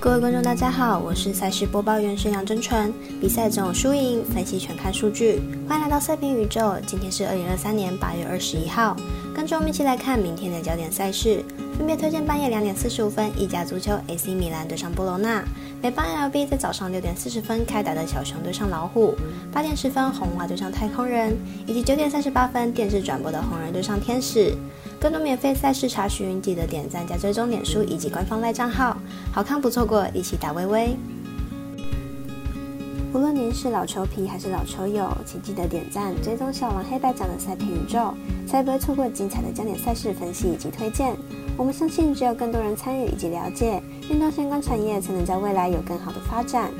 各位观众，大家好，我是赛事播报员沈阳真纯。比赛总有输赢，分析全看数据。欢迎来到赛评宇宙。今天是二零二三年八月二十一号，跟着我们一起来看明天的焦点赛事。分别推荐半夜两点四十五分，意甲足球 AC 米兰对上波罗纳；美邦 LB 在早上六点四十分开打的小熊对上老虎；八点十分红袜对上太空人，以及九点三十八分电视转播的红人对上天使。更多免费赛事查询，记得点赞加追踪脸书以及官方赖账号，好看不错过，一起打微微。无论您是老球皮还是老球友，请记得点赞追踪小王黑白奖的赛评宇宙，才不会错过精彩的焦点赛事分析以及推荐。我们相信，只有更多人参与以及了解运动相关产业，才能在未来有更好的发展。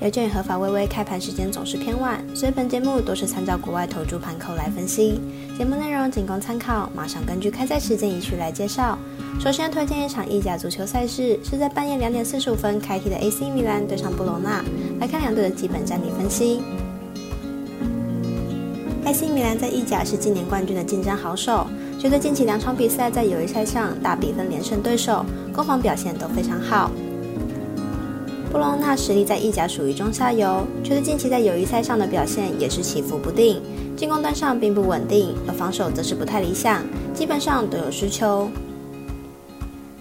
由于合法微微开盘时间总是偏晚，所以本节目都是参照国外投注盘口来分析。节目内容仅供参考，马上根据开赛时间一序来介绍。首先推荐一场意甲足球赛事，是在半夜两点四十五分开踢的 AC 米兰对上布罗纳。来看两队的基本战力分析。AC 米兰在意甲是今年冠军的竞争好手，觉得近期两场比赛在友谊赛上大比分连胜对手，攻防表现都非常好。布隆纳实力在意甲属于中下游，觉得近期在友谊赛上的表现也是起伏不定，进攻端上并不稳定，而防守则是不太理想，基本上都有失球。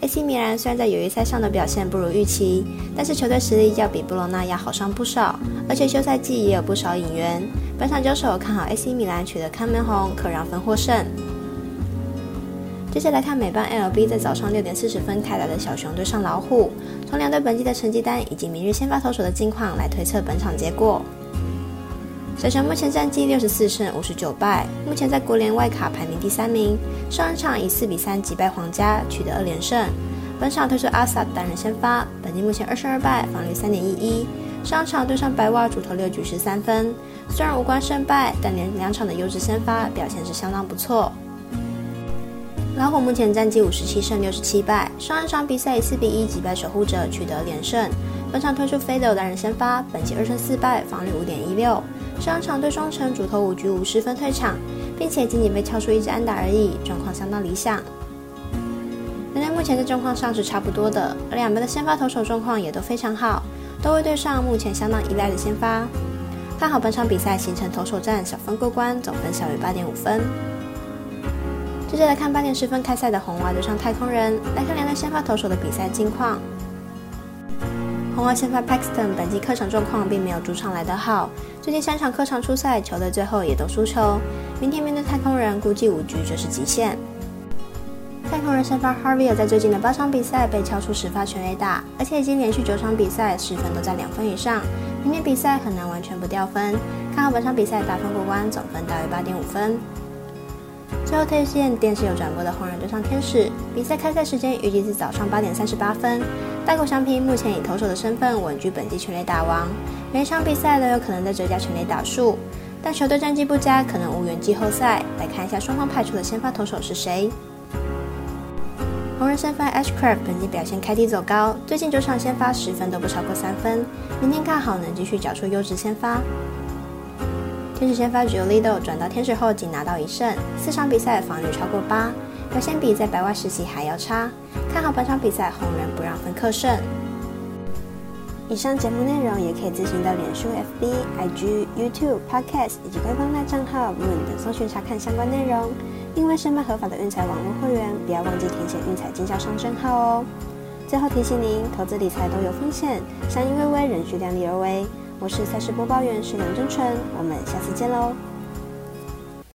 AC 米兰虽然在友谊赛上的表现不如预期，但是球队实力要比布隆纳要好上不少，而且休赛季也有不少引援。本场交手看好 AC 米兰取得开门红，可让分获胜。接下来看美邦 LB 在早上六点四十分开打的小熊对上老虎，从两队本季的成绩单以及明日先发投手的近况来推测本场结果。小熊目前战绩六十四胜五十九败，目前在国联外卡排名第三名。上一场以四比三击败皇家，取得二连胜。本场推出阿萨担任先发，本季目前二胜二败，防率三点一一。上场对上白袜主投六局十三分，虽然无关胜败，但连两场的优质先发表现是相当不错。老虎目前战绩五十七胜六十七败，上一场比赛以四比一击败守护者，取得连胜。本场推出飞斗担任先发，本季二胜四败，防率五点一六。上一场对双城主投五局五十分退场，并且仅仅被敲出一支安打而已，状况相当理想。两队目前在状况上是差不多的，而两边的先发投手状况也都非常好，都会对上目前相当依赖的先发。看好本场比赛形成投手战小分过关，总分小于八点五分。接着来看八点十分开赛的红袜对上太空人，来看两队先发投手的比赛近况。红袜先发 Paxton 本季客场状况并没有主场来得好，最近三场客场出赛，球队最后也都输球。明天面对太空人，估计五局就是极限。太空人先发 Harvey 在最近的八场比赛被敲出十发全垒打，而且已经连续九场比赛十分都在两分以上，明天比赛很难完全不掉分。看好本场比赛打分过关，总分大于八点五分。最后推荐电视有转播的红人对上天使，比赛开赛时间预计是早上八点三十八分。大口相平目前以投手的身份稳居本季全垒打王，每场比赛都有可能在追加全垒打数，但球队战绩不佳，可能无缘季后赛。来看一下双方派出的先发投手是谁。红人先发 Ashcraft 本季表现开低走高，最近九场先发十分都不超过三分，明天看好能继续缴出优质先发。天使先发 Julio 转到天使后仅拿到一胜，四场比赛防御超过八，表现比在白袜时期还要差。看好本场比赛红人不让分客胜。以上节目内容也可以自行到脸书、FB、IG、YouTube、Podcast 以及官方赖账号 Moon 等搜寻查看相关内容。另外，申办合法的运彩网络会员，不要忘记填写运彩经销商证号哦。最后提醒您，投资理财都有风险，相依微微，仍需量力而为。我是赛事播报员石梁真纯，我们下次见喽。